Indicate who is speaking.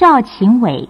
Speaker 1: 赵勤伟。